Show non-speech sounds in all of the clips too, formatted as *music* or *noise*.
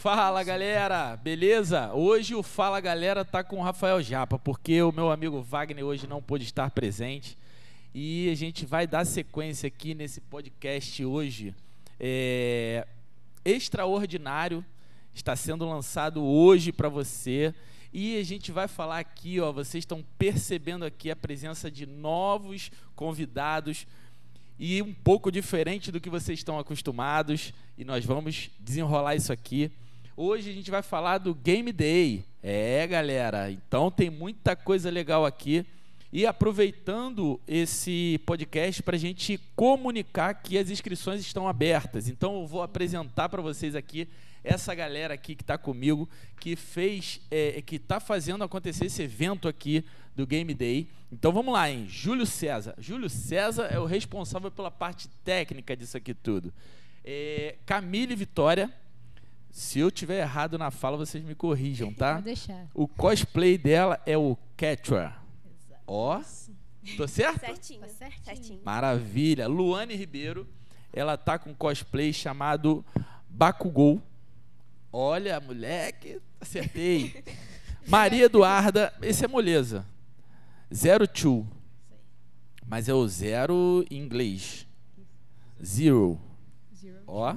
Fala galera, beleza? Hoje o Fala Galera tá com o Rafael Japa, porque o meu amigo Wagner hoje não pôde estar presente. E a gente vai dar sequência aqui nesse podcast hoje. É, extraordinário, está sendo lançado hoje para você. E a gente vai falar aqui, ó, vocês estão percebendo aqui a presença de novos convidados e um pouco diferente do que vocês estão acostumados. E nós vamos desenrolar isso aqui. Hoje a gente vai falar do Game Day. É, galera, então tem muita coisa legal aqui. E aproveitando esse podcast para a gente comunicar que as inscrições estão abertas. Então eu vou apresentar para vocês aqui essa galera aqui que está comigo, que fez, é, que está fazendo acontecer esse evento aqui do Game Day. Então vamos lá, hein? Júlio César. Júlio César é o responsável pela parte técnica disso aqui tudo. É, Camille Vitória. Se eu tiver errado na fala, vocês me corrijam, tá? Vou deixar. O cosplay dela é o Quechua. Ó, tô certo? Certinho. Tá certinho. certinho. Maravilha. Luane Ribeiro, ela tá com cosplay chamado Bakugou. Olha, moleque, acertei. *laughs* Maria Eduarda, esse é moleza. Zero two. Mas é o zero em inglês. Zero. Zero. Ó,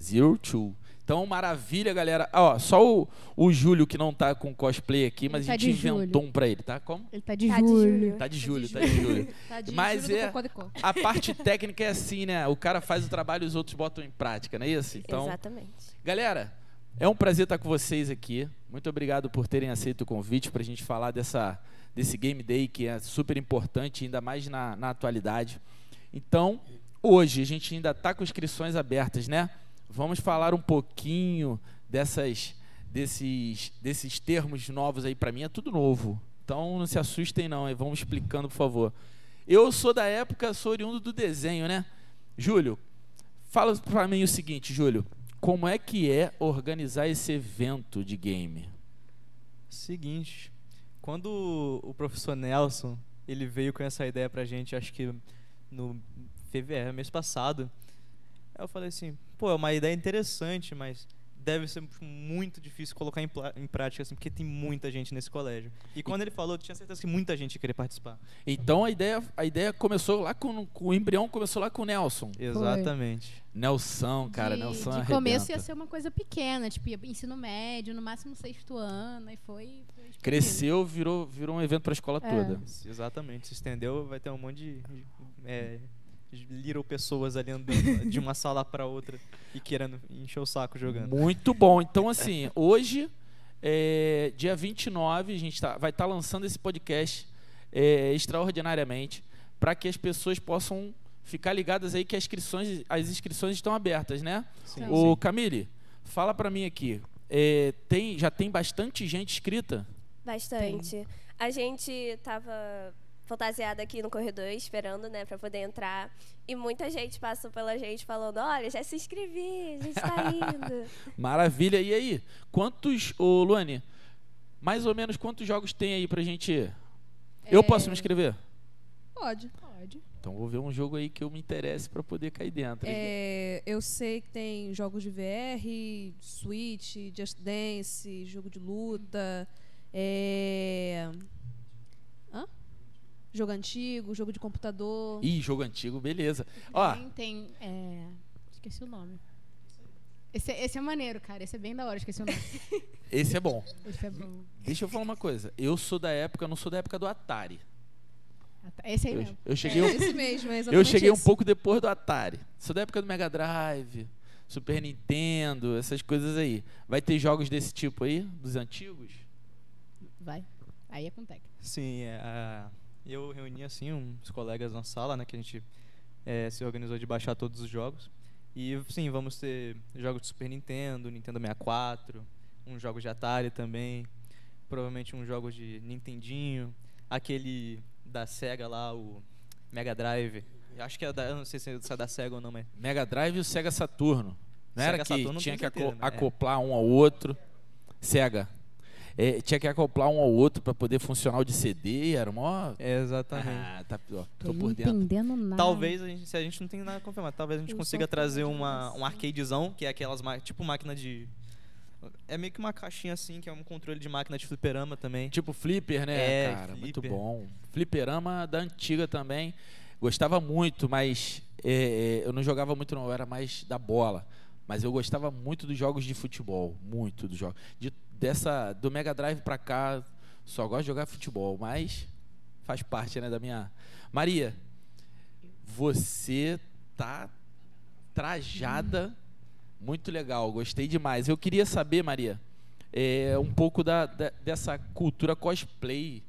zero two. Então, maravilha, galera. Ó, só o, o Júlio que não tá com cosplay aqui, mas Ele a tá gente Júlio. inventou um pra ele, tá? Como? Ele tá de Tá julho. julho. Tá de Júlio, de tá de Júlio. Tá de Mas julho é-. A parte técnica é assim, né? O cara faz o trabalho e os outros botam em prática, não é isso? Então, Exatamente. galera, é um prazer estar com vocês aqui. Muito obrigado por terem aceito o convite para a gente falar dessa, desse Game Day que é super importante, ainda mais na, na atualidade. Então, hoje a gente ainda está com inscrições abertas, né? Vamos falar um pouquinho dessas, desses, desses termos novos aí para mim. É tudo novo. Então não se assustem não, vamos explicando, por favor. Eu sou da época, sou oriundo do desenho, né? Júlio, fala para mim o seguinte, Júlio. Como é que é organizar esse evento de game? Seguinte, quando o professor Nelson ele veio com essa ideia pra gente, acho que no fevereiro, mês passado, eu falei assim, pô, é uma ideia interessante, mas deve ser muito difícil colocar em, em prática, assim, porque tem muita gente nesse colégio. E quando ele falou, eu tinha certeza que muita gente ia querer participar. Então a ideia, a ideia começou lá com, com o embrião começou lá com o Nelson. Exatamente. Nelson, cara, de, Nelson de arrebenta. começo ia ser uma coisa pequena, tipo, ia ensino médio, no máximo sexto ano, e foi... foi. Cresceu, virou, virou um evento para a escola É. toda. Exatamente. Se estendeu, vai ter um monte de é, little pessoas ali andando *laughs* de uma sala pra outra e querendo encher o saco jogando. Muito bom. Então, assim, hoje, é, dia 29, a gente tá, vai estar lançando esse podcast é, extraordinariamente para que as pessoas possam ficar ligadas aí que as inscrições, as inscrições estão abertas, né? Sim, Ô, Camille, fala para mim aqui. é, tem, já tem bastante gente inscrita? Bastante. A gente tava fantasiada aqui no corredor esperando, né, para poder entrar. E muita gente passou pela gente falando: "Olha, já se inscrevi, a gente tá indo". *laughs* Maravilha. E aí, quantos, ô Luane, mais ou menos quantos jogos tem aí pra gente? Eu posso me inscrever? Pode. Pode. Então vou ver um jogo aí que eu me interesse para poder cair dentro. É, eu sei que tem jogos de VR, Switch, Just Dance, jogo de luta. É... Jogo antigo, jogo de computador. Ih, jogo antigo, beleza. Ó, Tem, tem é, esqueci o nome. Esse, é- esse é maneiro, cara. Esse é bem da hora, esqueci o nome. *laughs* esse é bom. Esse é bom. Deixa eu falar uma coisa. Eu sou da época, eu não sou da época do Atari. Esse aí Eu, mesmo. eu cheguei, É um, esse mesmo, é eu cheguei um pouco depois do Atari. Sou da época do Mega Drive, Super Nintendo, essas coisas aí. Vai ter jogos desse tipo aí, dos antigos? Vai. Aí é com tech. Sim, é, a- eu reuni assim uns colegas na sala, né, que a gente é, se organizou de baixar todos os jogos. E sim, vamos ter jogos de Super Nintendo, Nintendo 64, uns jogos de Atari também, provavelmente uns jogos de Nintendinho, aquele da Sega lá, o Mega Drive. Acho que é da, eu não sei se é da Sega ou não, mas Mega Drive e o Sega Saturno. Não era Sega que Saturno, tinha que certeza, né? É. acoplar um ao outro? Sega. É, tinha que acoplar um ao outro para poder funcionar o de CD, era mó... exatamente. Ah, tá, ó, tô Tô por dentro. entendendo nada. Talvez, a gente, se a gente não tem nada confirmado, talvez a gente Eu consiga trazer uma, um arcadezão, que é aquelas, tipo máquina de... É meio que uma caixinha assim, que é um controle de máquina de fliperama também. Tipo flipper, né, É, cara? Muito flipper. bom. Fliperama da antiga também. Gostava muito, mas é, é, eu não jogava muito, não. Eu era mais da bola. Mas eu gostava muito dos jogos de futebol. Muito dos jogos. De, dessa, do Mega Drive pra cá, só gosto de jogar futebol. Mas faz parte, né, da minha. Maria, você tá trajada. Muito legal, gostei demais. Eu queria saber, Maria, é, um pouco da, da- dessa cultura cosplay,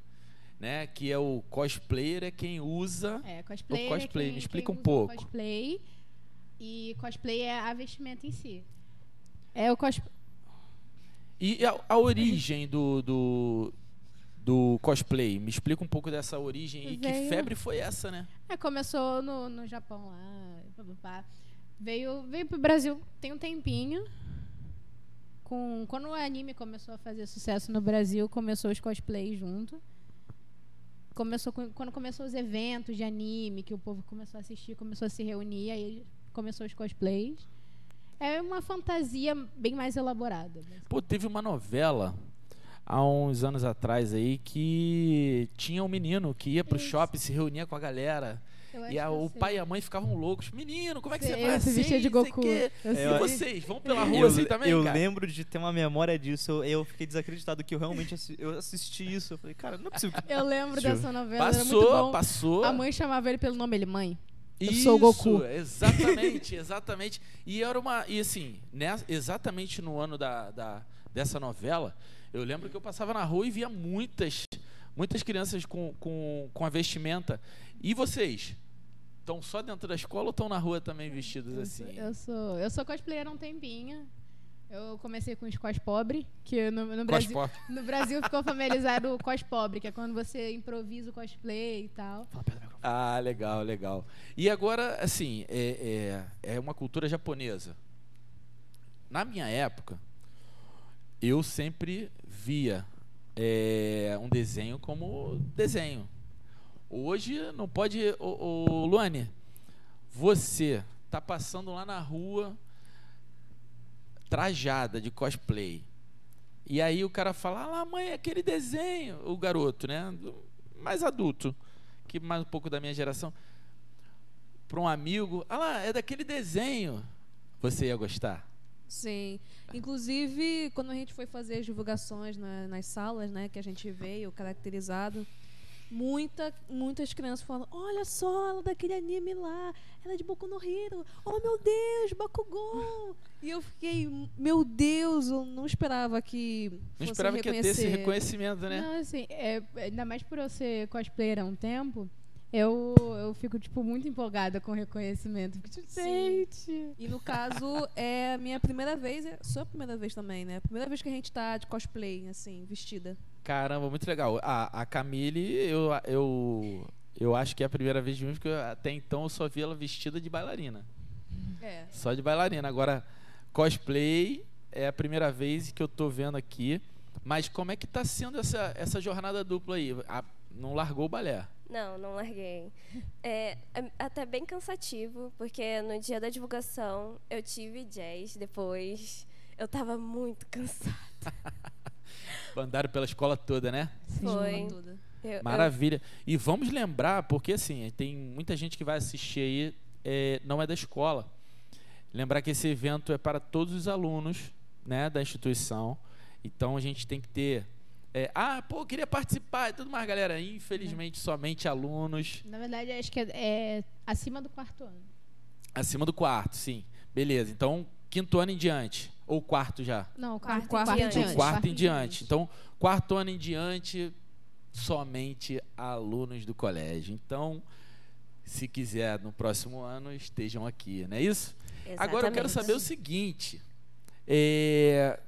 né? Que é o cosplayer é quem usa. É, cosplay. O cosplay, é quem, me explica quem um pouco. Cosplay. E cosplay é a vestimenta em si. É o cosplay. E a, a origem do, do, do cosplay? Me explica um pouco dessa origem e que Veio- febre foi essa, né? É, começou no, no Japão lá. Veio, veio pro Brasil tem um tempinho. Com, quando o anime começou a fazer sucesso no Brasil, começou os cosplays junto. Começou com- quando começou os eventos de anime, que o povo começou a assistir, começou a se reunir, aí começou os cosplays. É uma fantasia bem mais elaborada. Pô, teve uma novela há uns anos atrás aí que tinha um menino que ia pro Isso. shopping, se reunia com a galera. E a- o pai e a mãe ficavam loucos. Menino, como é que você faz assim? vestia de Goku. E vocês, vão pela *laughs* rua eu, assim também, eu cara? lembro de ter uma memória disso. Eu, eu fiquei desacreditado que eu realmente assi- eu assisti isso. Eu falei, cara, não é possível que. Eu lembro dessa novela, era muito Passou, bom. passou. A mãe chamava ele pelo nome, ele, mãe. Eu Isso, sou o Goku. Exatamente, *laughs* exatamente. E era uma. E assim, né, exatamente no ano da, da, dessa novela, eu lembro que eu passava na rua e via muitas, muitas crianças com, com, com a vestimenta. E vocês? Estão só dentro da escola ou estão na rua também vestidos Eu assim? sou, eu sou, eu sou cosplayer há um tempinho. Eu comecei com os cos pobre, que no, no Brasil, no Brasil ficou familiarizado o cos pobre, que é quando você improvisa o cosplay e tal. Ah, legal, legal. E agora, assim, é, é, é uma cultura japonesa. Na minha época, eu sempre via é, um desenho como desenho. Hoje não pode. Ô, ô, Luane, você tá passando lá na rua trajada de cosplay. E aí o cara fala, ah mãe, é aquele desenho. O garoto, né? Mais adulto, que mais um pouco da minha geração. Para um amigo, ah lá, é daquele desenho. Você ia gostar? Sim. Inclusive, quando a gente foi fazer as divulgações na- nas salas, né, que a gente veio caracterizado, muita, muitas crianças falam: Olha só, ela é daquele anime lá, ela é de Boku no Hero. Oh meu Deus, Bakugou! E eu fiquei, meu Deus, eu não esperava que. Não esperava que ia ter esse reconhecimento, né? Não, assim, é, ainda mais por eu ser cosplayer há um tempo, eu, eu fico, tipo, muito empolgada com o reconhecimento. Fico, tipo, gente... E no caso, é a minha primeira vez, é sua primeira vez também, né? Primeira vez que a gente tá de cosplay, assim, vestida. Caramba, muito legal. A, a Camille, eu, eu, eu acho que é a primeira vez de mim, porque eu- até então eu só vi ela vestida de bailarina. É. Só de bailarina. Agora, cosplay é a primeira vez que eu tô vendo aqui. Mas como é que tá sendo essa, essa jornada dupla aí? A- não largou o balé? Não, não larguei. É, é até bem cansativo, porque no dia da divulgação eu tive jazz, depois eu tava muito *laughs* cansada. Andaram pela escola toda, né? Foi. Toda. Maravilha. E vamos lembrar, porque assim, tem muita gente que vai assistir aí, é, não é da escola. Lembrar que esse evento é para todos os alunos né, da instituição. Então a gente tem que ter. é, ah, pô, eu queria participar e tudo mais, galera. Infelizmente, somente alunos Na verdade, acho que é, é acima do quarto ano. acima do quarto, sim. Beleza. Então, quinto ano em diante. Ou quarto já. Não, Quarto quarto, em quarto, diante. em quarto em diante. Então, quarto ano em diante, somente alunos do colégio. Então, se quiser no próximo ano, estejam aqui, não é isso? Agora eu quero Exatamente. saber o seguinte. é,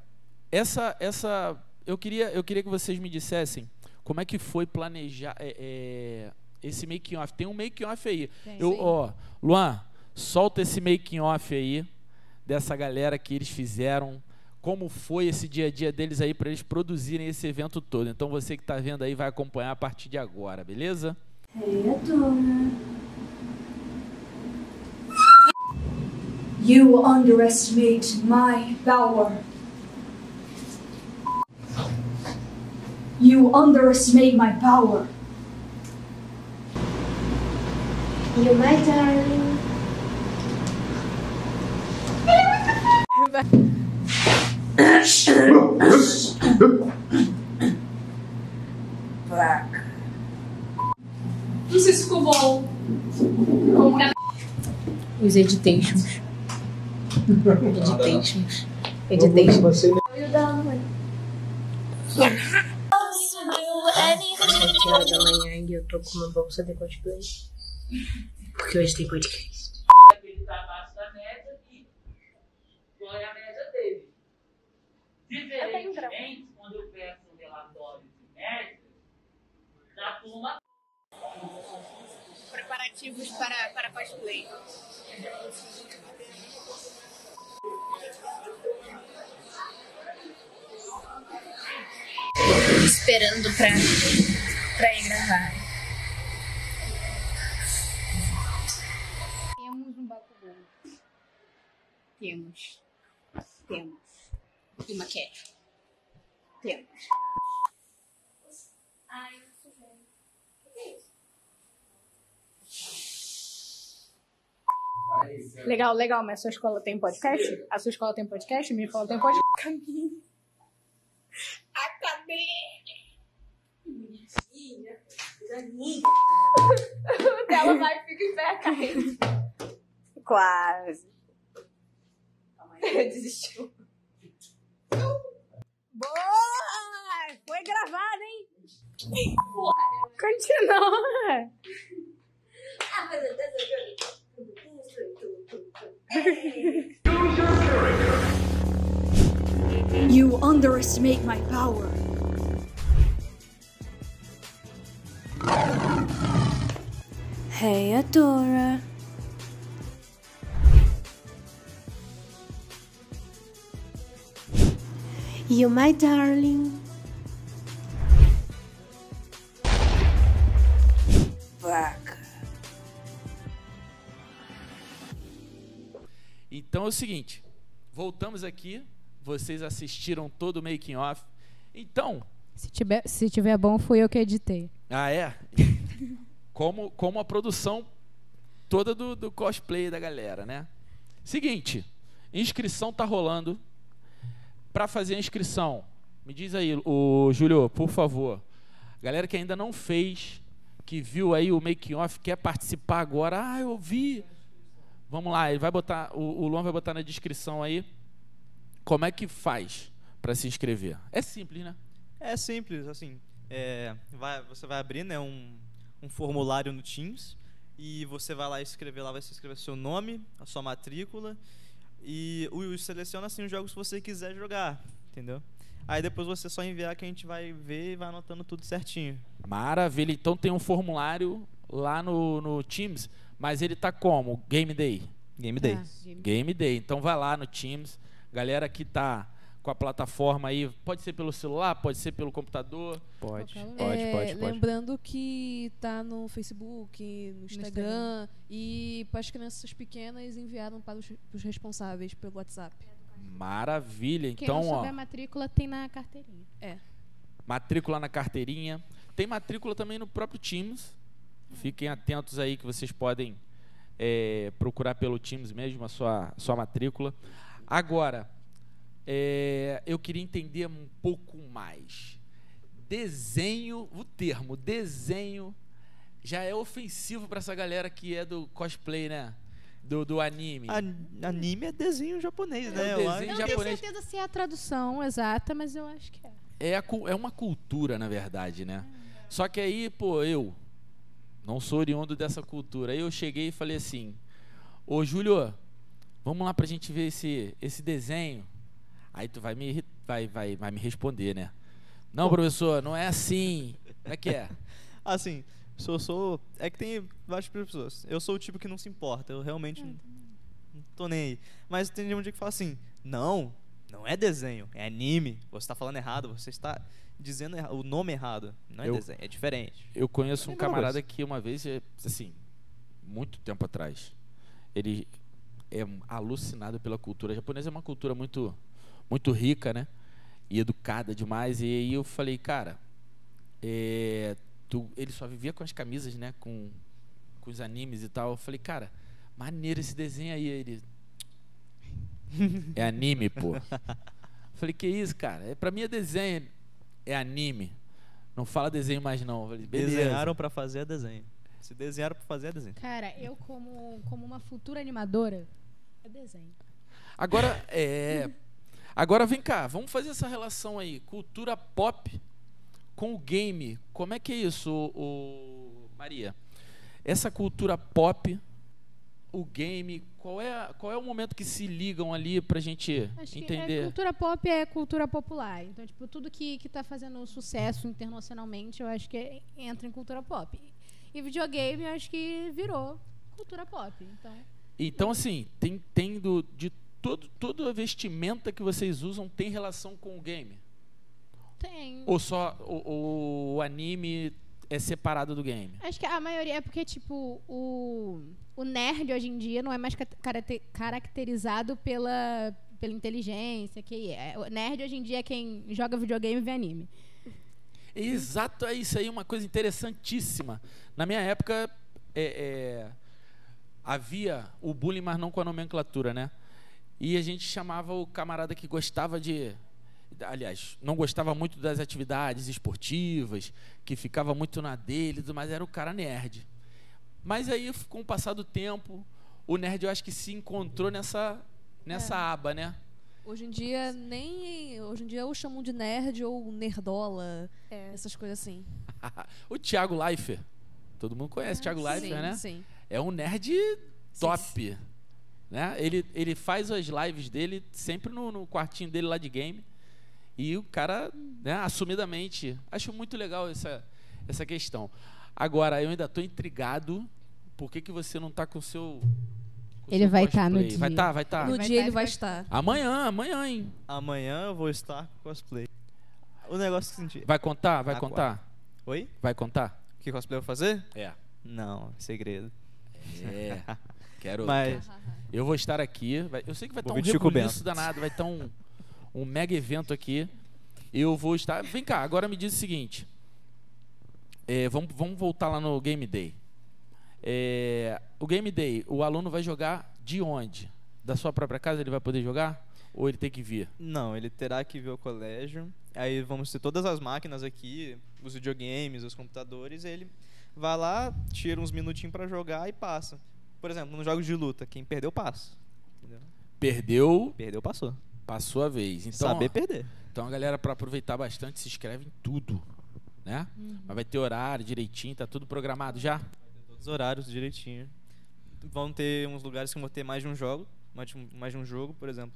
essa, essa, eu queria, eu queria que vocês me dissessem como é que foi planejar é, é, esse making off. Tem um making off aí. Tem. Eu, Sim. ó, Luan, solta esse making off aí dessa galera que eles fizeram, como foi esse dia a dia deles aí para eles produzirem esse evento todo. Então você que está vendo aí vai acompanhar a partir de agora, beleza? You underestimate my power. You underestimate my power. You my darling. Não sei se ficou bom. Os editations. Editations. Editations. Sete horas da manhã e eu tô com uma bolsa de cosplay. Porque hoje tem podcast. que ele está abaixo da média e qual é a média dele. Diferentemente, quando eu peço um relatório de média, da turma Preparativos para, para cosplay. Esperando pra, pra ir gravar. Temos um Bakugou. Temos. Temos. E uma cat. Temos. Legal, legal, mas a sua escola tem podcast? A sua escola tem podcast? Minha escola tem podcast. Caminho. *laughs* Acabei. O dela *laughs* vai e fica em pé. Quase. *laughs* Desistiu. Boa! Foi gravado, hein? Continua. You underestimate my power. Hey, Adora. You my darling. Vaca. Então é o seguinte, voltamos aqui, vocês assistiram todo o making off. Então, Se tiver, se tiver bom, fui eu que editei. ah é, *laughs* como como a produção toda do, do cosplay da galera, né? Seguinte, inscrição tá rolando. Para fazer a inscrição, me diz aí, o Júlio, por favor. Galera que ainda não fez, que viu aí o making off, quer participar agora. Ah, eu vi. Vamos lá, ele vai botar, o, o Luan vai botar na descrição aí como é que faz para se inscrever. É simples, né? É simples, assim. é, vai- você vai abrir né, um, um formulário no Teams e você vai lá escrever lá, vai se escrever seu nome, a sua matrícula e o, seleciona assim os jogos que você quiser jogar, entendeu? Aí depois você só enviar que a gente vai ver e vai anotando tudo certinho. Maravilha. Então tem um formulário lá no, no Teams, mas ele tá como? Game Day. Game Day. Ah, Game Day. Então vai lá no Teams. Galera que tá com a plataforma aí, pode ser pelo celular, pode ser pelo computador. Pode, Qualquer pode, É, pode, pode. Lembrando que tá no Facebook, no Instagram, Instagram. e para as crianças pequenas enviaram para os, os responsáveis pelo WhatsApp. Maravilha. Quem Então, não ó, souber a matrícula tem na carteirinha. matrícula na carteirinha. Tem matrícula também no próprio Teams. Fiquem atentos aí que vocês podem é, procurar pelo Teams mesmo a sua, a sua matrícula. Agora, é, eu queria entender um pouco mais. Desenho, o termo desenho já é ofensivo para essa galera que é do cosplay, né? Do, do anime. An- Anime é desenho japonês, É né? o Eu acho. desenho Eu não japonês. tenho certeza se é a tradução exata, mas eu acho que é. é, a é uma cultura, na verdade, né? Só que aí, pô, eu não sou oriundo dessa cultura. Aí eu cheguei e falei assim: Ô Júlio, vamos lá pra gente ver esse, esse desenho. Aí tu vai me, vai, vai, vai me responder, né? Não, professor, não é assim. Como é que é? *laughs* Assim, sou, sou. É que tem várias pessoas. Eu sou o tipo que não se importa. Eu realmente não, não tô nem aí. Mas tem um dia que fala assim: não, não é desenho, é anime. Você está falando errado, você está dizendo o nome errado. Não é Eu- desenho, é diferente. Eu conheço um É camarada coisa. que uma vez, é, assim, muito tempo atrás, ele é alucinado pela cultura japonesa. É uma cultura muito, muito rica, né? E educada demais. E aí eu falei, cara, é, tu- ele só vivia com as camisas, né? Com, com os animes e tal. Eu falei, cara, maneiro esse desenho aí. Ele. É anime, pô. Eu falei, que isso, cara? É, pra mim é desenho. É anime. Não fala desenho mais, não. Eu falei, beleza. Desenharam pra fazer é desenho. Se desenharam pra fazer é desenho. Cara, eu como, como uma futura animadora, é desenho. Agora, é. Agora vem cá, vamos fazer essa relação aí. Cultura pop com o game. Como é que é isso, ô- ô, Maria? Essa cultura pop, o game, qual é, a- qual é o momento que se ligam ali pra gente Acho que é, entender? cultura pop é cultura popular. Então, tipo, tudo que, que tá fazendo sucesso internacionalmente, eu acho que é- entra em cultura pop. E videogame, eu acho que virou cultura pop. Então, Então, assim, tem, tem do, de todo, toda a vestimenta que vocês usam tem relação com o game? tem. Ou só o, o anime é separado do game? Acho que a maioria é porque, tipo, o, o nerd hoje em dia não é mais caracterizado pela, pela inteligência. Que é. O nerd hoje em dia é quem joga videogame e vê anime. Exato, é isso aí, uma coisa interessantíssima. Na minha época, é, é, havia o bullying, mas não com a nomenclatura, né? E a gente chamava o camarada que gostava de. Aliás, não gostava muito das atividades esportivas, que ficava muito na dele, mais era o cara nerd. Mas aí, com o passar do tempo, o nerd eu acho que se encontrou nessa, nessa aba, né? Hoje em dia, nem. Hoje em dia eu chamo de nerd ou nerdola, É. essas coisas assim. *laughs* o Thiago Leifert. Todo mundo conhece o Thiago sim, Leifert, né? Sim. é um nerd top. Né? Ele, ele faz as lives dele sempre no, no quartinho dele lá de game. E o cara, né, assumidamente. Acho muito legal essa, essa questão. Agora, eu ainda estou intrigado. Por que, que você não está com o seu. com o Ele seu vai tá no cosplay? Vai dia. estar, vai estar. no vai dia tá ele vai estar. Amanhã, amanhã, hein? Amanhã eu vou estar com cosplay. O negócio que eu senti. Vai contar? Vai contar? Oi? Vai contar? Que cosplay eu vou fazer? É. Não, é segredo. É. *laughs* Quero. Mas Eu vou estar aqui. vai- eu sei que vai Vou estar um rebuliço danado, vai estar um, um mega evento aqui. Eu vou estar. Vem cá, agora me diz o seguinte. É, vamos, vamos voltar lá no Game Day. É, o Game Day, o aluno vai jogar de onde? Da sua própria casa ele vai poder jogar? Ou ele tem que vir? Não, ele terá que vir ao colégio. Aí vamos ter todas as máquinas aqui, os videogames, os computadores. Ele vai lá, tira uns minutinhos pra jogar e passa. Por exemplo, nos jogos de luta, quem perdeu, passa. Entendeu? Perdeu, Perdeu, passou. passou a vez. Então, Saber perder. então a galera, para aproveitar bastante, se inscreve em tudo. Né? Mas vai ter horário direitinho, tá tudo programado já? Todos os horários direitinho. Vão ter uns lugares que vão ter mais de um jogo, mais de um, mais de um jogo, por exemplo.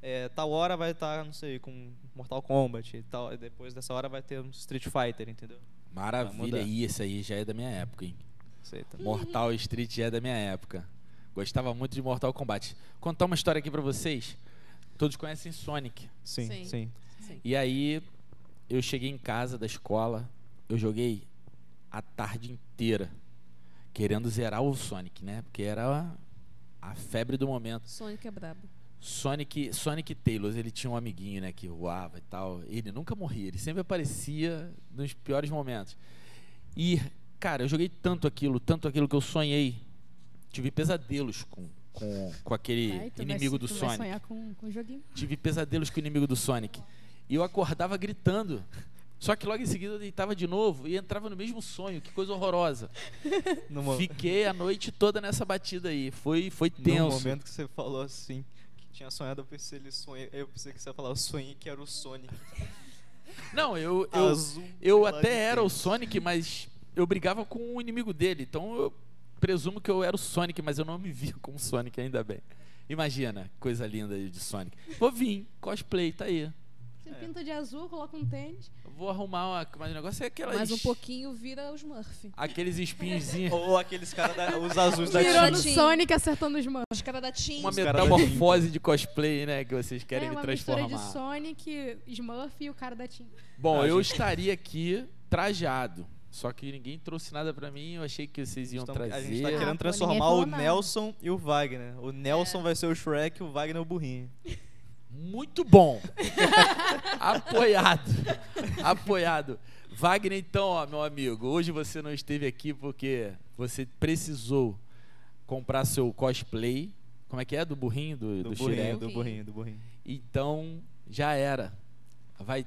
É, tal hora vai estar, não sei, com Mortal Kombat e tal. E depois dessa hora vai ter um Street Fighter, entendeu? Maravilha. E esse aí já é da minha época, hein? Sei, tá. Mortal Street é da minha época. Gostava muito de Mortal Kombat. Contar uma história aqui pra vocês. Todos conhecem Sonic. Sim, Sim. sim. E aí eu cheguei em casa da escola, eu joguei a tarde inteira querendo zerar o Sonic, né? Porque era a febre do momento. Sonic é brabo. Sonic, Sonic Taylor, ele tinha um amiguinho, né, que voava e tal. Ele nunca morria, ele sempre aparecia nos piores momentos. E, cara, eu joguei tanto aquilo, tanto aquilo que eu sonhei. Tive pesadelos com, com, com aquele Vai, tu vai- inimigo do Sonic. sonhar com, com o joguinho. Tive pesadelos com o inimigo do Sonic. E eu acordava gritando. Só que logo em seguida eu deitava de novo e entrava no mesmo sonho. Que coisa horrorosa. *laughs* No, Fiquei a noite toda nessa batida aí. Foi, foi no tenso. momento que você falou assim, que tinha sonhado, eu pensei, ele sonha, eu pensei que você ia falar, eu sonhei que era o Sonic. Não, eu, eu, Azul, eu até era o. Sonic, mas eu brigava com o inimigo dele. Então eu presumo que eu era o Sonic, mas eu não me via como Sonic, ainda bem. Imagina, coisa linda aí de Sonic. Vou vir, cosplay, tá aí. Você pinta de azul, coloca um tênis. Eu Vou arrumar uma. Mas o negócio é aquelas. Mais um pouquinho vira os Smurf. Aqueles espinhozinhos. *laughs* Ou aqueles caras, da- os azuis da Virou no. Sonic acertando os mãos. Os caras da Team. uma metamorfose de cosplay, né? Que vocês querem é me uma mistura transformar. de Sonic, Smurf e o cara da Tim. Bom, Ah, eu gente. estaria aqui trajado. Só que ninguém trouxe nada pra mim. Eu achei que vocês iam Estamos- trazer. a gente tá Ah, querendo transformar o. Nelson e o Wagner. O Nelson vai ser o Shrek e o Wagner o burrinho. Muito bom. *laughs* Apoiado. Apoiado. Wagner, então, ó, meu amigo, hoje você não esteve aqui porque você precisou comprar seu cosplay. Como é que é? Do burrinho, do, Do, do, burrinho, Shrek. do burrinho, do burrinho. Então, já era. Vai.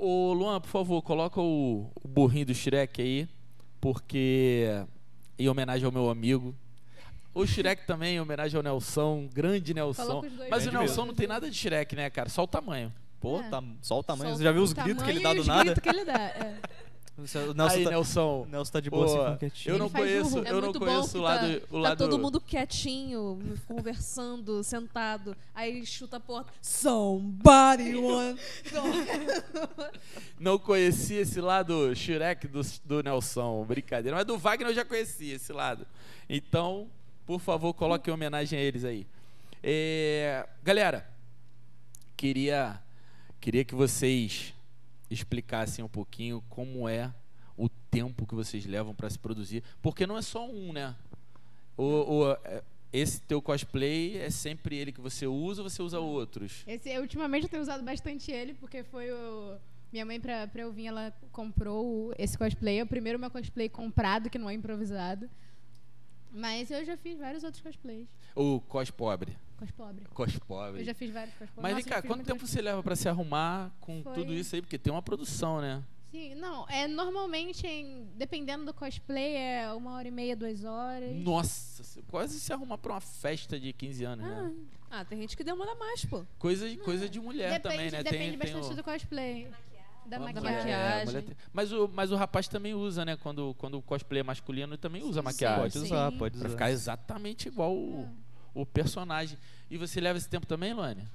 Ô, Luan, por favor, coloca o, o burrinho do Shrek aí, porque. Em homenagem ao meu amigo. O Shrek também, em homenagem ao Nelson, grande Nelson. Os Mas o Grande Nelson mesmo. não tem nada de Shrek, né, cara? Só o tamanho. Pô, É. tá, só o tamanho. Só Você já viu o os gritos que ele dá do os nada? gritos que ele dá. é. O Nelson, aí, tá, Nelson. Nelson tá de boa assim, com quietinho. eu não Ele conheço. É eu não conheço o lado, tá, o tá lado todo mundo quietinho, conversando, sentado. Aí chuta a porta. Somebody one. *laughs* Não conhecia esse lado Shrek do, do Nelson, brincadeira. Mas do Wagner eu já conhecia esse lado. Então, por favor, coloque em homenagem a eles aí. É, galera, queria, queria que vocês explicassem um pouquinho como é o tempo que vocês levam para se produzir. Porque não é só um, né? O, o- é, esse teu cosplay é sempre ele que você usa ou você usa outros? Esse, eu, ultimamente eu tenho usado bastante ele, porque foi o. Minha mãe, pra, pra eu vir, ela comprou esse cosplay. É o primeiro meu cosplay comprado, que não é improvisado. Mas eu já fiz vários outros cosplays. O cos pobre. Cos pobre. Cos pobre. Eu já fiz vários cosplays. Mas Nossa, vem cá, quanto tempo você leva pra se arrumar com Foi- tudo isso aí? Porque tem uma produção, né? Sim, não, é normalmente, em- dependendo do cosplay, é uma hora e meia, duas horas. Nossa, quase se arrumar pra uma festa de 15 anos, né? Ah, tem gente que demora mais, pô. Coisa, de- coisa de mulher depende, também, né? Depende tem, tem bastante o- do cosplay. Da maquiagem. mulher- é, a maquiagem. mulher tem- mas, o, mas o rapaz também usa, né? Quando, quando o cosplay é masculino, ele também usa maquiagem. Pode usar, Sim. pode Pra usar. ficar exatamente igual o, o personagem. E você leva esse tempo também, Luane?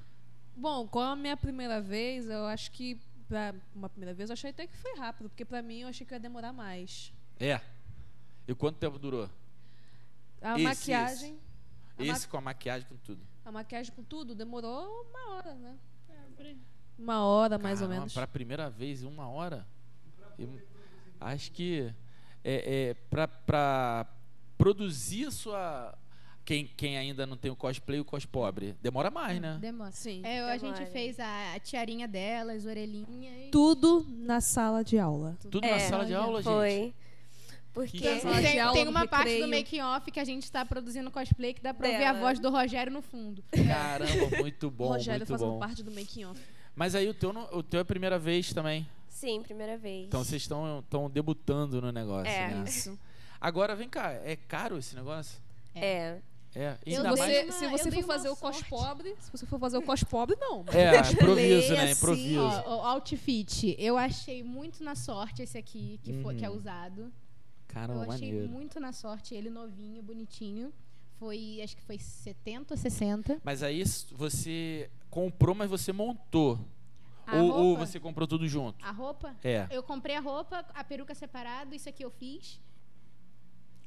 Bom, com a minha primeira vez, eu acho que pra uma primeira vez eu achei até que foi rápido, porque pra mim eu achei que ia demorar mais. É. E quanto tempo durou? A Esse, maquiagem, A Esse com a maquiagem, com tudo. a maquiagem com tudo demorou uma hora, né? Uma hora mais ou Caramba, menos. Pra primeira vez, uma hora? Eu acho que é, é pra, pra produzir a sua. Quem, quem ainda não tem o cosplay, o cos pobre. Demora mais, né? Demora. Sim. É, a gente Demora. fez a, a tiarinha dela, as orelhinhas. Tudo na sala de aula. Tudo na É, sala de aula, gente. Foi. Porque. Que Sala de Tem, aula, tem uma parte do making off que a gente está produzindo cosplay que dá pra ouvir a voz do Rogério no fundo. Caramba, *laughs* muito bom, Rogério muito fazendo bom. parte do making off. Mas aí o teu, o teu é a primeira vez também. Sim, primeira vez. Então vocês estão estão debutando no negócio, É. né? Isso. Agora, vem cá, é caro esse negócio? É. É, Dei mais... Você, uma- se eu você for fazer o cos pobre, se você for fazer o cos pobre, não. É, improviso, né? assim, Improviso. Ó, o outfit, eu achei muito na sorte esse aqui, que, foi, que é Uhum. usado. Caramba, eu achei maneiro. muito na sorte, ele novinho, bonitinho. Foi, acho que foi 70 ou 60. Mas aí você comprou, mas você montou. Ou, ou você comprou tudo junto? A roupa? É. Eu comprei a roupa, a peruca separado, isso aqui eu fiz.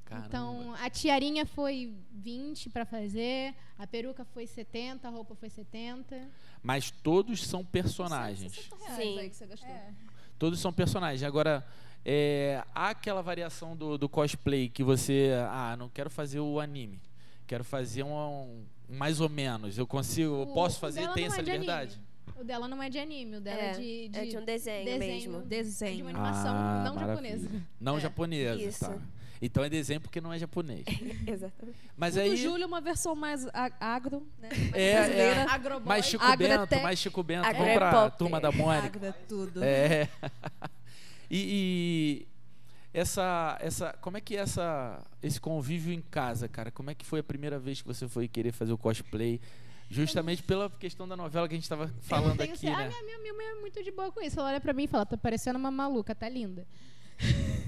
Caramba. Então, a tiarinha foi 20 pra fazer, a peruca foi 70, a roupa foi 70. Mas todos são personagens. 60 reais Sim. aí que você gastou. É. Todos são personagens. Agora, é, há aquela variação do, do cosplay que você. Ah, não quero fazer o anime. Quero fazer um, um mais ou menos. Eu consigo, eu posso o fazer, tem essa é de liberdade. anime. O dela não é de anime, o dela é, É, de, de, é de um desenho, desenho. mesmo. de Desenho. uma animação Ah, não maravilha. japonesa. Não É. japonesa, Isso. tá. Então é desenho porque não é japonês. *laughs* Exatamente. Mas O aí. do Júlio é uma versão mais a- agro, né? Mais É, brasileira. é. Agroboy. Mais Chico Agratec- Bento, mais Chico Bento. Agro Vamos é pra turma da Mônica. Agra tudo. É. *laughs* e, e essa, essa, como é que é essa, esse convívio em casa, cara? Como é que foi a primeira vez que você foi querer fazer o cosplay? Justamente pela questão da novela que a gente estava falando aqui, né? Ah, minha, minha, minha mãe é muito de boa com isso. Ela olha pra mim e fala, tá parecendo uma maluca, tá linda. *laughs*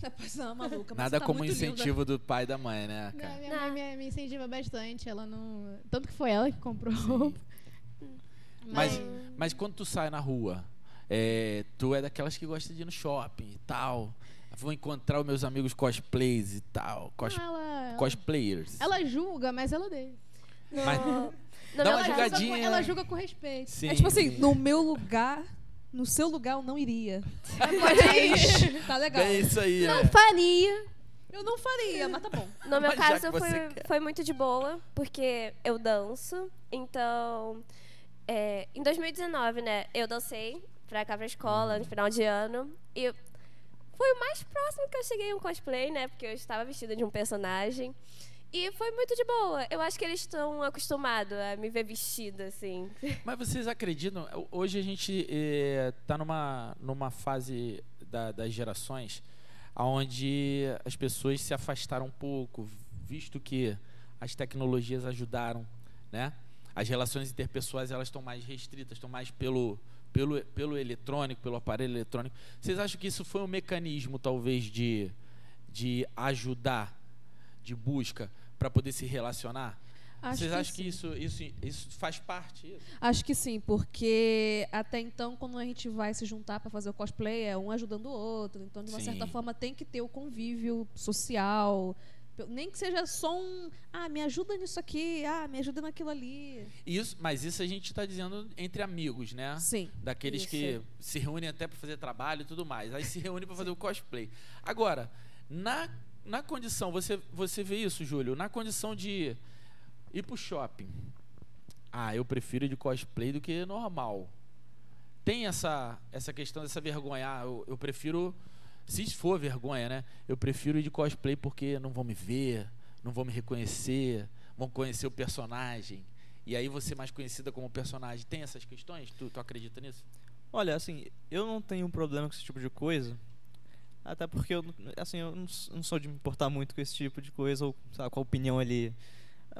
*laughs* Tá parecendo uma maluca, mas Nada tá como muito linda. incentivo do pai e da mãe, né, Não, cara? minha Não. mãe me, incentiva bastante. Ela não. Tanto que foi ela que comprou roupa. Mas, mas quando tu sai na rua, é, tu é daquelas que gosta de ir no shopping e tal. Vou encontrar os meus amigos cosplays e tal. Cos, Não, ela, cosplayers. ela julga, mas ela odeia. No, Mas- no Dá uma ela, julga julgadinha. com, ela julga com respeito. Sim, É tipo assim, sim. no meu lugar, no seu lugar eu não iria. *laughs* Mas tá legal. É isso aí, Não né? faria. Eu não faria, mas tá bom. No meu Mas caso foi, quer. foi muito de boa, porque eu danço. Então, é, em 2019, né, eu dancei pra cá pra escola, no final de ano. E foi o mais próximo que eu cheguei a um cosplay, né? Porque eu estava vestida de um personagem. E foi muito de boa. Eu acho que eles estão acostumados a me ver vestida, assim. *laughs* Mas vocês acreditam? Hoje a gente está numa, numa fase da- das gerações onde as pessoas se afastaram um pouco, visto que as tecnologias ajudaram, né? As relações interpessoais elas estão mais restritas, estão mais pelo, pelo, pelo eletrônico, pelo aparelho eletrônico. Vocês acham que isso foi um mecanismo, talvez, de, de ajudar, de busca, para poder se relacionar? Acho Vocês que acham que isso, isso, isso faz parte? Isso? Acho que sim, porque até então, quando a gente vai se juntar para fazer o cosplay, é um ajudando o outro. Então, de uma certa Sim. forma, tem que ter o convívio social. Nem que seja só um. Ah, me ajuda nisso aqui. Ah, me ajuda naquilo ali. Isso, mas isso a gente está dizendo entre amigos, né? Sim. Daqueles Isso. que se reúnem até para fazer trabalho e tudo mais. Aí se reúnem para fazer o cosplay. Agora, na, na condição, você, você vê isso, Júlio, na condição de ir pro shopping. Ah, eu prefiro ir de cosplay do que normal. Tem essa, essa questão dessa vergonha. Ah, eu, eu prefiro, se for vergonha, né? Eu prefiro ir de cosplay porque não vão me ver, não vão me reconhecer, vão conhecer o personagem. E aí você mais conhecida como personagem. Tem essas questões? Tu, tu acredita nisso? Olha, assim, eu não tenho um problema com esse tipo de coisa. Até porque eu, assim, eu não sou de me importar muito com esse tipo de coisa, ou sabe, com a opinião ali.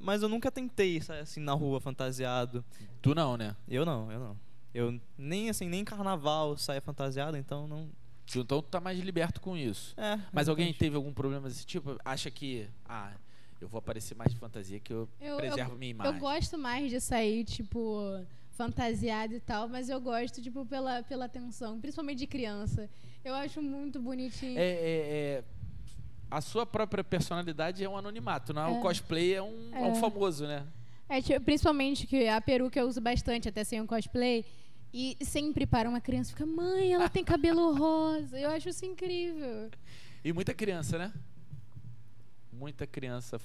Mas eu nunca tentei sair assim na rua fantasiado. Tu não, né? Eu não, eu não. Eu nem assim, nem em carnaval saia fantasiado, então não. Então tu tá mais liberto com isso. É. Mas alguém exatamente. teve algum problema desse tipo? Acha que, ah, eu vou aparecer mais de fantasia que eu, Eu, preservo eu, minha eu imagem. gosto mais de sair, tipo, fantasiada e tal, mas eu gosto, tipo, pela, pela atenção, principalmente de criança. Eu acho muito bonitinho. É, é, é, a sua própria personalidade é um anonimato, não é? O É. cosplay é um, é um É. famoso, né? É, tipo, principalmente que a peruca eu uso bastante, até sem um cosplay. E sempre para uma criança fica, mãe, ela tem cabelo *laughs* rosa. Eu acho isso incrível. E muita criança, né? Muita criança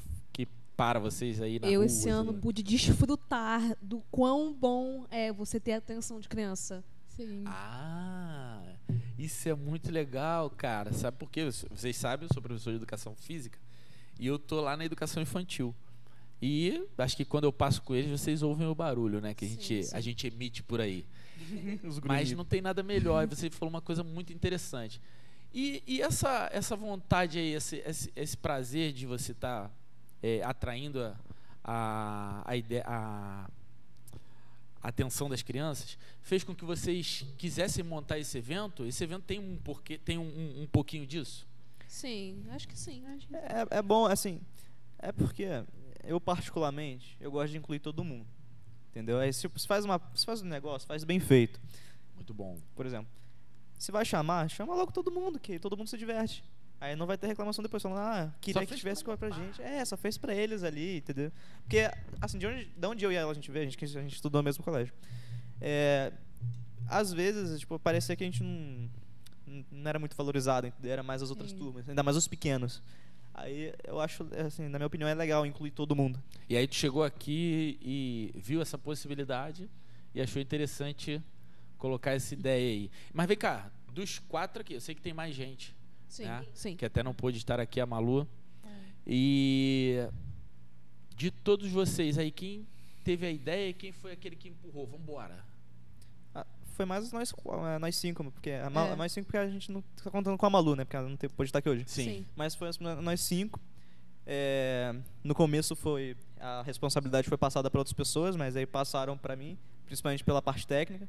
para vocês aí na eu rua. esse ano tudo. pude desfrutar do quão bom é você ter atenção de criança. Sim. Ah, isso é muito legal, cara. Sabe por quê? Vocês sabem, eu sou professor de educação física e eu tô lá na educação infantil. E acho que quando eu passo com eles, vocês ouvem o barulho, né? Que a, Sim, gente, sim. a gente emite por aí. *laughs* Os Mas não tem nada melhor. E você falou uma coisa muito interessante. E, e essa, essa vontade aí, esse, esse, esse prazer de você estar atraindo a, a, a, ideia, a, a atenção das crianças, fez com que vocês quisessem montar esse evento? Esse evento tem um porquê, tem um, um, um pouquinho disso? Sim, acho que sim. Acho que... É, é bom, assim, é porque eu particularmente, eu gosto de incluir todo mundo. Entendeu? Aí se se faz, uma, se faz um negócio, faz bem feito. Muito bom. Por exemplo, se vai chamar, chama logo todo mundo, que todo mundo se diverte. Aí não vai ter reclamação depois falando, ah, queria que fez tivesse pra- coisa pra gente. É, só fez pra eles ali, entendeu? Porque, assim, de onde, de onde eu e ela a gente vê, a gente, que a gente estudou no mesmo colégio. É, às vezes, tipo, parecia que a gente não, não era muito valorizado, entendeu? era mais as outras Sim. turmas, ainda mais os pequenos. Aí eu acho, assim, na minha opinião, é legal incluir todo mundo. E aí tu chegou aqui e viu essa possibilidade e achou interessante colocar essa ideia aí. Mas vem cá, dos quatro aqui, eu sei que tem mais gente. Sim, né? sim. que até não pôde estar aqui, a Malu. E de todos vocês aí, quem teve a ideia e quem foi aquele que empurrou? Vambora. Ah, Foi mais nós, eh, nós cinco, porque a Ma- É. nós cinco porque a gente não tá contando com a Malu, né? Porque ela não teve, pôde estar aqui hoje. Sim. Mas foi nós cinco. É, no começo foi a responsabilidade foi passada para outras pessoas, mas aí passaram para mim, principalmente pela parte técnica.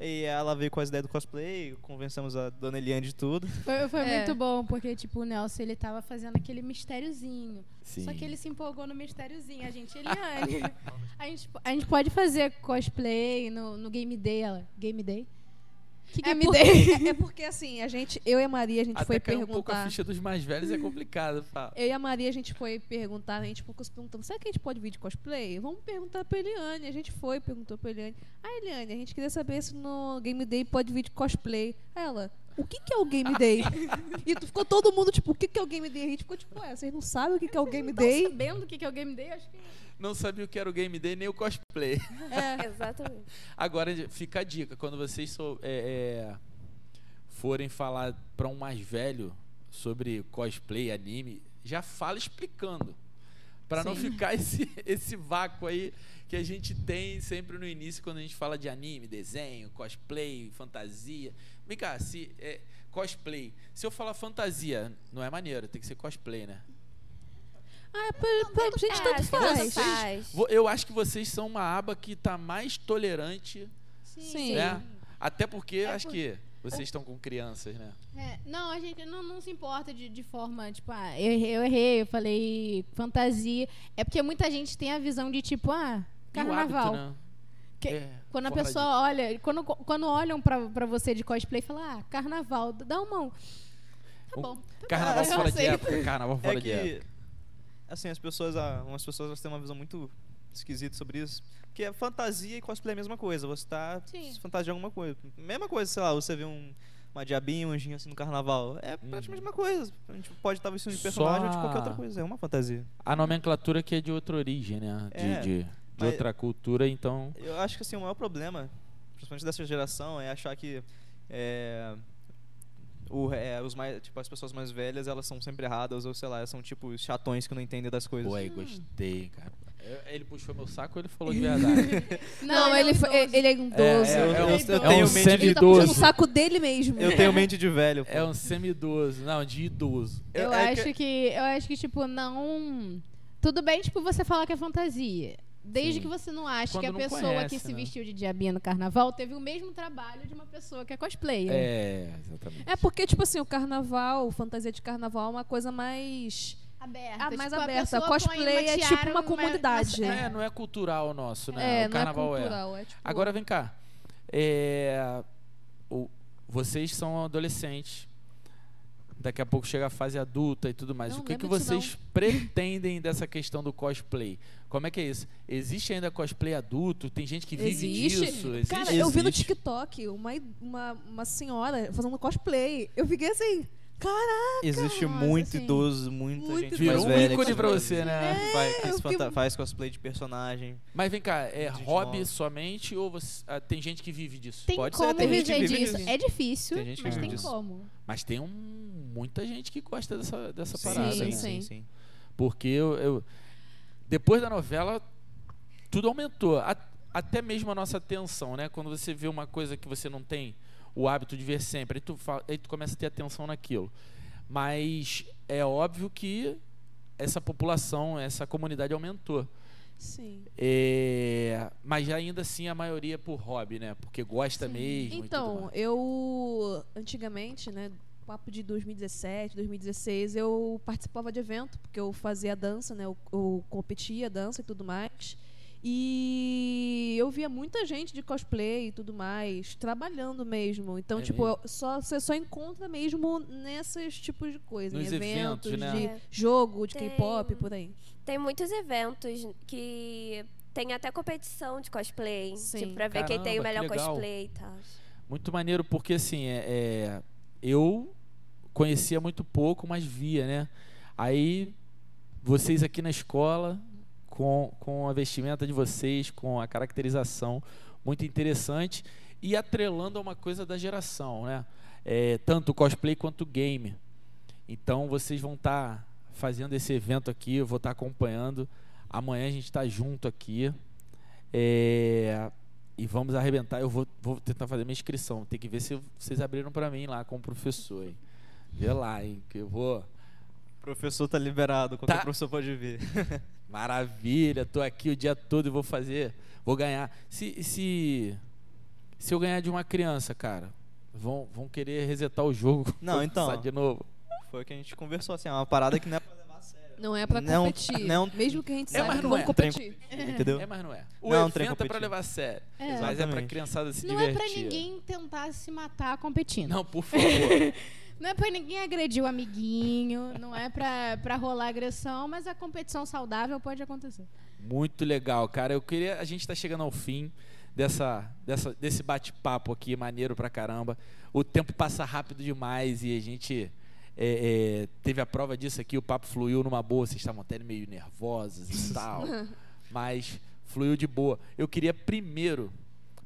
E ela veio com as ideias do cosplay, convencemos a dona Eliane de tudo. Foi, foi É. muito bom, porque, tipo, o Nelson, ele tava fazendo aquele mistériozinho. Sim. Só que ele se empolgou no mistériozinho. A gente, Eliane, *laughs* a gente, a gente pode fazer cosplay no, no Game Day, ela. Game Day? Que É Game porque, Day? é porque, assim, a gente, eu e a Maria, a gente Até foi caiu um pouco a perguntar. ficha dos mais velhos, é *laughs* complicado. Fala. Eu e a Maria, a gente foi perguntar, a gente ficou se perguntando, será que a gente pode vir de cosplay? Vamos perguntar pra Eliane. A gente foi, perguntou pra Eliane. Ah, Eliane, a gente queria saber se no Game Day pode vir de cosplay. Ela, o que, que é o Game *laughs* Day? e tu ficou todo mundo, tipo, o que, que é o Game Day? A gente ficou tipo, ué, vocês não sabem o que, que é o Game Day? sabendo o que que é o Game Day? Acho que... Não sabia o que era o Game Day nem o cosplay. *laughs* É. Exatamente. Agora fica a dica, quando vocês sou- é, é, forem falar pra um mais velho sobre cosplay, anime, já fala explicando. Pra não ficar esse, *laughs* esse vácuo aí que a gente tem sempre no início quando a gente fala de anime, desenho, cosplay, fantasia. Vem cá, se é, cosplay. Se eu falar fantasia, não é maneiro, tem que ser cosplay, né? Ah, pra, pra gente É, tanto faz. faz. Vo- Eu acho que vocês são uma aba que tá mais tolerante, Sim. né? Até porque acho por- que vocês estão com crianças, né? É, não, a gente não, não se importa de, de forma, tipo, ah, eu errei, eu errei, eu falei fantasia. É porque muita gente tem a visão de, tipo, ah, carnaval. hábito, né? Que- É, Quando a pessoa olha, quando, quando olham pra, pra você de cosplay, fala, ah, carnaval, dá uma mão. Tá Um bom. de- Carnaval fora de época, carnaval fora É de época. Assim, as pessoas, ah, umas pessoas elas têm uma visão muito esquisita sobre isso. Que é fantasia e cosplay é a mesma coisa. Você tá Sim. se fantasiando alguma coisa. Mesma coisa, sei lá, você vê um, uma diabinha, um anjinho assim no carnaval. É praticamente a mesma coisa. A gente pode estar vestindo de Só personagem ou de qualquer outra coisa. É uma fantasia. A nomenclatura que é de outra origem, né? De, É, de, de outra cultura, então. Eu acho que assim, o maior problema, principalmente dessa geração, é achar que é, o, é, os mais, tipo, as pessoas mais velhas elas são sempre erradas, ou sei lá, são tipo os chatões que não entendem das coisas. Pô, aí gostei, cara. Eu- Ele puxou meu saco ou ele falou de *laughs* verdade? Não, é ele, um foi- idoso. ele é um idoso. É, Eu, é eu- um- eu é tenho um mente de Ele tá semi-idoso. puxando o saco dele mesmo. Eu tenho mente de velho. pô. é um semi-idoso. Não, de idoso. Eu é acho que... eu acho que, tipo, não. Tudo bem, tipo, você falar que é fantasia. Desde Sim. que você não ache Quando que a não pessoa conhece, que se né? vestiu de diabinha no carnaval teve o mesmo trabalho de uma pessoa que é cosplayer. É, exatamente. É porque, tipo assim, o carnaval, fantasia de carnaval é uma coisa mais. Aberta. Ah, mais tipo, aberta. Cosplay é tiara, tipo uma comunidade. uma- É, não é cultural o nosso, né? É, o não é carnaval é. cultural. É, tipo. Agora vem cá. É, o- vocês são adolescentes. Daqui a pouco chega a fase adulta e tudo mais. Não, o que, que vocês pretendem dessa questão do cosplay? Como é que é isso? Existe ainda cosplay adulto? Tem gente que vive Existe. disso? Existe? Cara, eu vi no. TikTok uma, uma, uma senhora fazendo cosplay. Eu fiquei assim, caraca. Existe Nossa, muito sim. idoso, muita Muito gente Virou mais um velha. ícone que pra faz- você, né? Faz, que se fiquei- faz cosplay de personagem. Mas vem cá, é hobby nova. somente ou você- ah, tem gente que vive disso? Tem Pode ser, como tem gente que viver vive disso. disso. É difícil, Tem gente que mas vive tem disso. como. Mas tem um, muita gente que gosta dessa, dessa Sim, parada. sim, né? sim. sim. Porque eu, eu- depois da novela, tudo aumentou. A- até mesmo a nossa atenção, né? Quando você vê uma coisa que você não tem o hábito de ver sempre, aí tu, fa- aí tu começa a ter atenção naquilo. Mas é óbvio que essa população, essa comunidade aumentou. Sim. É, mas ainda assim a maioria é por hobby, né? Porque gosta Sim. mesmo. Então, eu antigamente, né, papo de 2017, 2016, eu participava de evento, porque eu fazia dança, né, eu, eu competia dança e tudo mais. E eu via muita gente de cosplay e tudo mais, trabalhando mesmo. Então, É tipo, mesmo? só, você só encontra mesmo nesses tipos de coisa, Nos em eventos, eventos, né? de É. jogo, de K-pop, por aí. Tem muitos eventos que tem até competição de cosplay. Sim. Tipo, pra ver quem tem o Caramba, que melhor cosplay e tal. Muito maneiro, porque assim, é, é, eu conhecia muito pouco, mas via, né? Aí, vocês aqui na escola, com, com a vestimenta de vocês, com a caracterização muito interessante e atrelando a uma coisa da geração, né? É, tanto cosplay quanto game. Então, vocês vão estar fazendo esse evento aqui, eu vou estar acompanhando. Amanhã a gente está junto aqui. É, e vamos arrebentar. Eu vou, vou tentar fazer minha inscrição. Tem que ver se vocês abriram para mim lá como professor. Hein? Vê lá, hein? Que eu vou. O professor tá liberado, qualquer Tá. professor pode vir. *laughs* Maravilha, tô aqui o dia todo e vou fazer. Vou ganhar. Se, se, se eu ganhar de uma criança, cara, vão, vão querer resetar o jogo. *laughs* Não, então. De novo. Foi o que a gente conversou, assim, é uma parada que não é pra levar a sério. Não é pra Não- competir. não- mesmo que a gente É, saiba não vamos é. Trem- competir. Entendeu? É, mas não é. O Não, evento é pra levar a sério. É. Mas é pra Exatamente. criançada se Não divertir. é pra ninguém tentar se matar competindo. Não, por favor. *laughs* Não é pra ninguém agredir o amiguinho, não é pra, pra rolar agressão, mas a competição saudável pode acontecer. Muito legal, cara. Eu queria. A gente está chegando ao fim dessa, dessa, desse bate-papo aqui, maneiro pra caramba. O tempo passa rápido demais e a gente é, é, teve a prova disso aqui. O papo fluiu numa boa. Vocês estavam até meio nervosos e *laughs* tal, mas fluiu de boa. Eu queria primeiro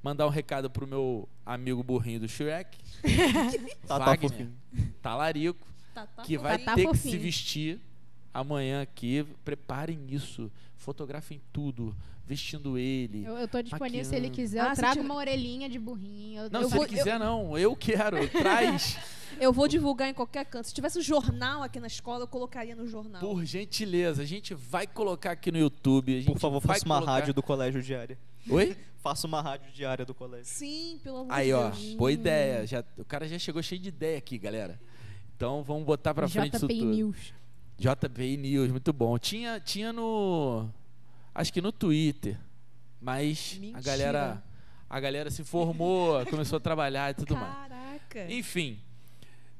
mandar um recado pro meu amigo burrinho do Shrek, *laughs* Tá, tá Wagner. talarico, Tá, tá que bom. vai Tá ter que se vestir amanhã aqui. Preparem isso, fotografem tudo, vestindo ele. Eu, eu tô disponível se ele Maquiando. quiser. Ah, eu trago tiver- uma orelhinha de burrinho. Eu, Não, eu se vou- ele quiser, não. Eu quero. *laughs* Traz, Eu vou divulgar em qualquer canto. Se tivesse um jornal aqui na escola, eu colocaria no jornal. por gentileza. A gente vai colocar aqui no YouTube. A gente Por favor, faça uma colocar- rádio do colégio diária. Oi? *laughs* Faça uma rádio diária do colégio. Sim, pelo amor Aí, de ó. Deus. Boa ideia. Já, o cara já chegou cheio de ideia aqui, galera. Então vamos botar pra frente isso JPI tudo. News. JPI News, muito bom. Tinha, tinha no. Acho que no Twitter. Mas a Mentira. galera. A galera se formou, *laughs* começou a trabalhar e tudo mais. Caraca. Enfim.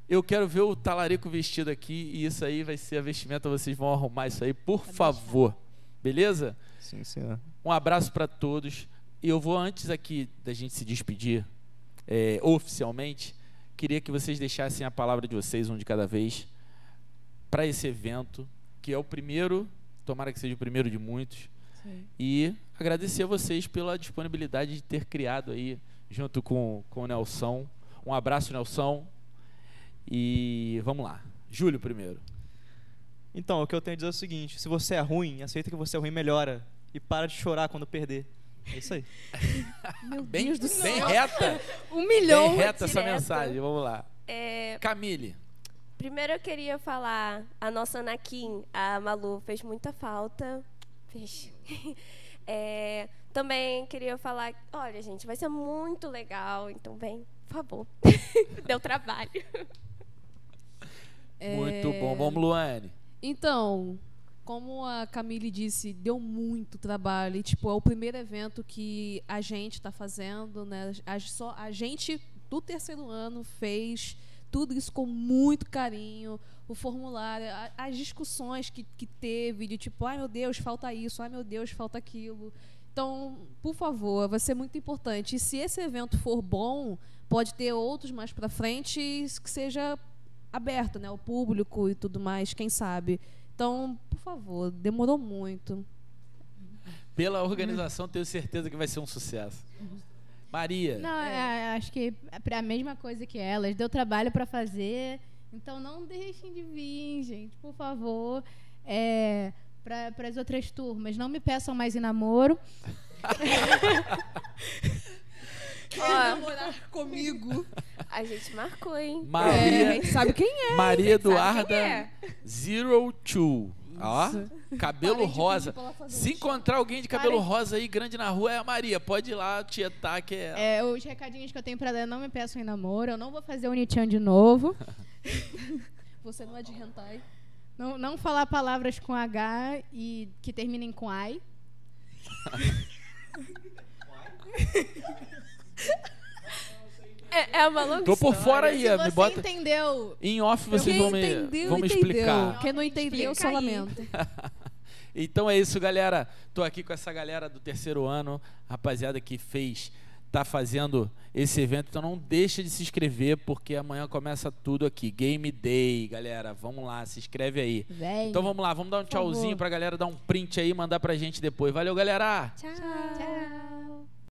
Eu quero ver o talarico vestido aqui e isso aí vai ser a vestimenta. Vocês vão arrumar isso aí, por favor. Beleza? Sim, senhor. Um abraço para todos. E eu vou, antes aqui da gente se despedir, é, oficialmente, queria que vocês deixassem a palavra de vocês, um de cada vez, para esse evento, que é o primeiro, tomara que seja o primeiro de muitos. Sim. E agradecer a vocês pela disponibilidade de ter criado aí, junto com, com o Nelson. Um abraço, Nelson. E vamos lá. Júlio primeiro. Então, o que eu tenho a dizer é o seguinte: se você é ruim, aceita que você é ruim, melhora. E para de chorar quando perder. É isso aí. *laughs* Meu Bem, Deus do céu. bem reta. *laughs* Um milhão. Bem reta essa direto. mensagem. Vamos lá. É, Camille. primeiro eu queria falar, a nossa Anakin, a Malu, fez muita falta. Fez. *laughs* É, também queria falar, olha, gente, vai ser muito legal, então vem, por favor. Deu trabalho. Muito É, bom. Vamos, Luane. Então, como a Camille disse, deu muito trabalho. E, tipo, é o primeiro evento que a gente está fazendo, né? A, só, a gente do terceiro ano fez tudo isso com muito carinho. O formulário, a- as discussões que, que teve, de tipo, ai meu Deus, falta isso, ai meu Deus, falta aquilo. Então, por favor, vai ser muito importante. E se esse evento for bom, pode ter outros mais para frente que seja aberto, né, ao público e tudo mais, quem sabe. Então, por favor, demorou muito. Pela organização, tenho certeza que vai ser um sucesso. Maria. Não, é, acho que é a mesma coisa que elas. Deu trabalho para fazer. Então não deixem de vir, gente, por favor. É, para as outras turmas, não me peçam mais em namoro. *laughs* Ó, namorar comigo. a gente marcou, hein? É, a Maria, gente sabe quem é. Maria Eduarda é. Zero Two. Ó, cabelo rosa. pra Se encontrar alguém de cabelo Parei. rosa aí grande na rua, é a Maria. Pode ir lá, tietar, que é. É, os recadinhos que eu tenho para dar, não me peçam em namoro. Eu não vou fazer o Nichan de novo. *laughs* Você não é de hentai. Não, não falar palavras com H e que terminem com ai. *laughs* *laughs* É, é uma longa Tô por história. fora aí, Se me você bota. entendeu, Em off vocês Quem vão me, entendeu, vão me entendeu. explicar. Quem não entendeu, eu só aí. lamento. *laughs* Então é isso, galera. Tô aqui com essa galera do terceiro ano, rapaziada que fez, tá fazendo esse evento. Então não deixa de se inscrever, porque amanhã começa tudo aqui. Game Day, galera. Vamos lá, se inscreve aí. vem. Então vamos lá, vamos dar um Por tchauzinho favor. pra galera dar um print aí e mandar pra gente depois. Valeu, galera! Tchau. Tchau.